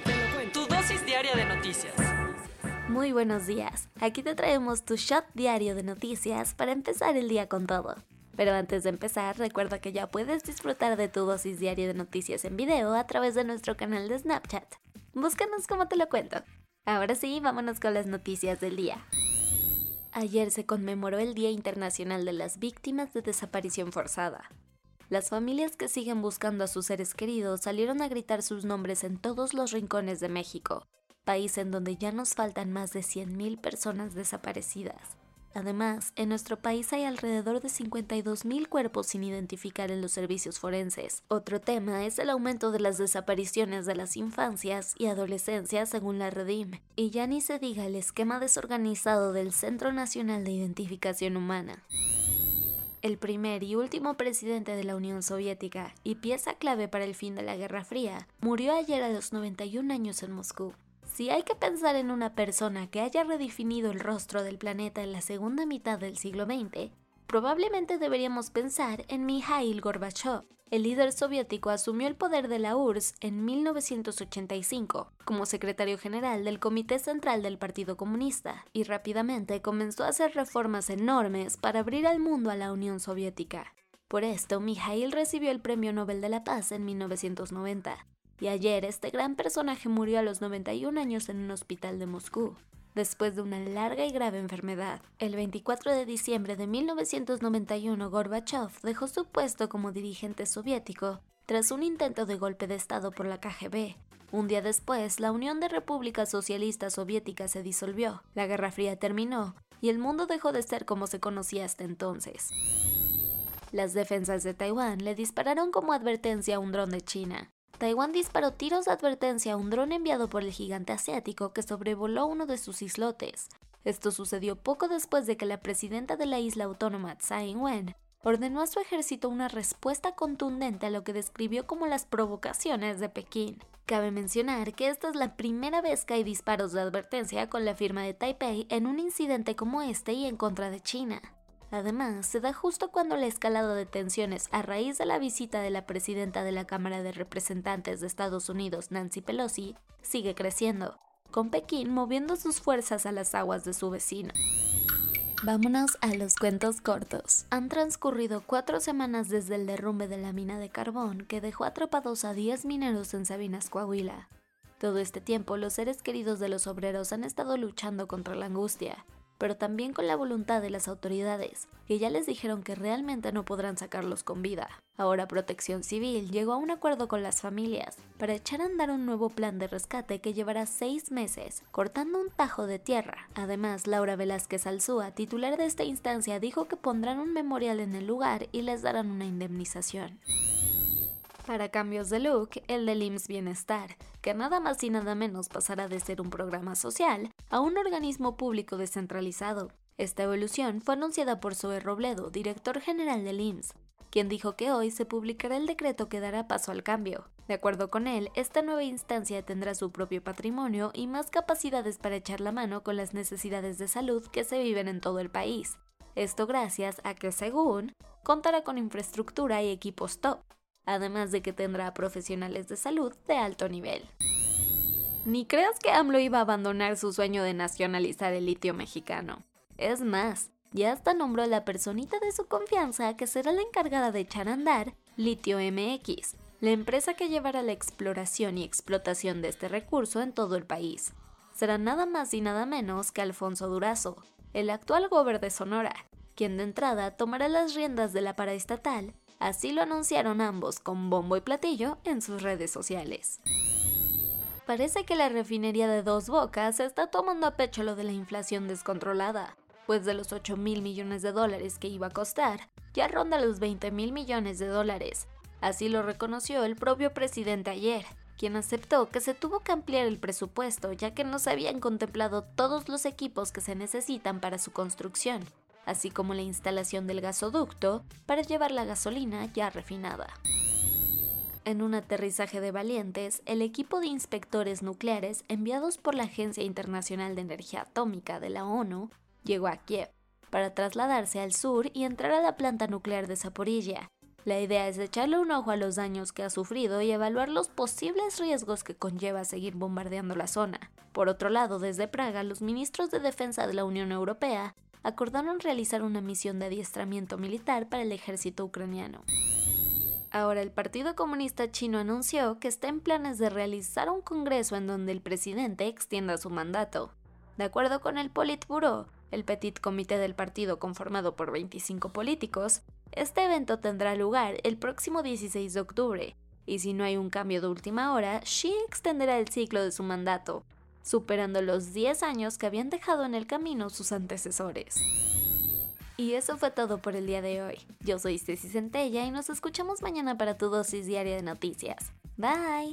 Cuento. Tu dosis diaria de noticias. Muy buenos días. Aquí te traemos tu shot diario de noticias para empezar el día con todo. Pero antes de empezar, recuerda que ya puedes disfrutar de tu dosis diaria de noticias en video a través de nuestro canal de Snapchat. Búscanos como te lo cuento. Ahora sí, vámonos con las noticias del día. Ayer se conmemoró el Día Internacional de las Víctimas de Desaparición Forzada. Las familias que siguen buscando a sus seres queridos salieron a gritar sus nombres en todos los rincones de México, país en donde ya nos faltan más de 100.000 personas desaparecidas. Además, en nuestro país hay alrededor de 52.000 cuerpos sin identificar en los servicios forenses. Otro tema es el aumento de las desapariciones de las infancias y adolescencias según la Redim, y ya ni se diga el esquema desorganizado del Centro Nacional de Identificación Humana. El primer y último presidente de la Unión Soviética y pieza clave para el fin de la Guerra Fría, murió ayer a los 91 años en Moscú. Si hay que pensar en una persona que haya redefinido el rostro del planeta en la segunda mitad del siglo XX, probablemente deberíamos pensar en Mikhail Gorbachev. El líder soviético asumió el poder de la URSS en 1985 como secretario general del Comité Central del Partido Comunista y rápidamente comenzó a hacer reformas enormes para abrir al mundo a la Unión Soviética. Por esto, Mikhail recibió el Premio Nobel de la Paz en 1990 y ayer este gran personaje murió a los 91 años en un hospital de Moscú, después de una larga y grave enfermedad. El 24 de diciembre de 1991 Gorbachev dejó su puesto como dirigente soviético tras un intento de golpe de Estado por la KGB. Un día después, la Unión de Repúblicas Socialistas Soviéticas se disolvió, la Guerra Fría terminó y el mundo dejó de ser como se conocía hasta entonces. Las defensas de Taiwán le dispararon como advertencia a un dron de China. Taiwán disparó tiros de advertencia a un dron enviado por el gigante asiático que sobrevoló uno de sus islotes. Esto sucedió poco después de que la presidenta de la isla autónoma, Tsai Ing-wen, ordenó a su ejército una respuesta contundente a lo que describió como las provocaciones de Pekín. Cabe mencionar que esta es la primera vez que hay disparos de advertencia con la firma de Taipei en un incidente como este y en contra de China. Además, se da justo cuando la escalada de tensiones a raíz de la visita de la presidenta de la Cámara de Representantes de Estados Unidos, Nancy Pelosi, sigue creciendo, con Pekín moviendo sus fuerzas a las aguas de su vecino. Vámonos a los cuentos cortos. Han transcurrido cuatro semanas desde el derrumbe de la mina de carbón que dejó atrapados a 10 mineros en Sabinas, Coahuila. Todo este tiempo los seres queridos de los obreros han estado luchando contra la angustia, pero también con la voluntad de las autoridades, que ya les dijeron que realmente no podrán sacarlos con vida. Ahora Protección Civil llegó a un acuerdo con las familias para echar a andar un nuevo plan de rescate que llevará seis meses, cortando un tajo de tierra. Además, Laura Velázquez Alzúa, titular de esta instancia, dijo que pondrán un memorial en el lugar y les darán una indemnización. Para cambios de look, el del IMSS Bienestar, que nada más y nada menos pasará de ser un programa social a un organismo público descentralizado. Esta evolución fue anunciada por Zoe Robledo, director general del IMSS, quien dijo que hoy se publicará el decreto que dará paso al cambio. De acuerdo con él, esta nueva instancia tendrá su propio patrimonio y más capacidades para echar la mano con las necesidades de salud que se viven en todo el país. Esto gracias a que, según, contará con infraestructura y equipos top, además de que tendrá profesionales de salud de alto nivel. Ni creas que AMLO iba a abandonar su sueño de nacionalizar el litio mexicano. Es más, ya hasta nombró a la personita de su confianza que será la encargada de echar a andar Litio MX, la empresa que llevará la exploración y explotación de este recurso en todo el país. Será nada más y nada menos que Alfonso Durazo, el actual gobernador de Sonora, quien de entrada tomará las riendas de la paraestatal Así lo anunciaron ambos con bombo y platillo en sus redes sociales. Parece que la refinería de Dos Bocas está tomando a pecho lo de la inflación descontrolada. pues de los 8 mil millones de dólares que iba a costar, ya ronda los 20 mil millones de dólares. Así lo reconoció el propio presidente ayer, quien aceptó que se tuvo que ampliar el presupuesto ya que no se habían contemplado todos los equipos que se necesitan para su construcción, así como la instalación del gasoducto para llevar la gasolina ya refinada. En un aterrizaje de valientes, el equipo de inspectores nucleares enviados por la Agencia Internacional de Energía Atómica de la ONU llegó a Kiev para trasladarse al sur y entrar a la planta nuclear de Zaporilla. La idea es echarle un ojo a los daños que ha sufrido y evaluar los posibles riesgos que conlleva seguir bombardeando la zona. Por otro lado, desde Praga, los ministros de Defensa de la Unión Europea acordaron realizar una misión de adiestramiento militar para el ejército ucraniano. Ahora el Partido Comunista Chino anunció que está en planes de realizar un congreso en donde el presidente extienda su mandato. De acuerdo con el Politburo, el Petit Comité del partido conformado por 25 políticos, este evento tendrá lugar el próximo 16 de octubre, y si no hay un cambio de última hora, Xi extenderá el ciclo de su mandato, superando los 10 años que habían dejado en el camino sus antecesores. Y eso fue todo por el día de hoy. Yo soy Ceci Centella y nos escuchamos mañana para tu dosis diaria de noticias. Bye.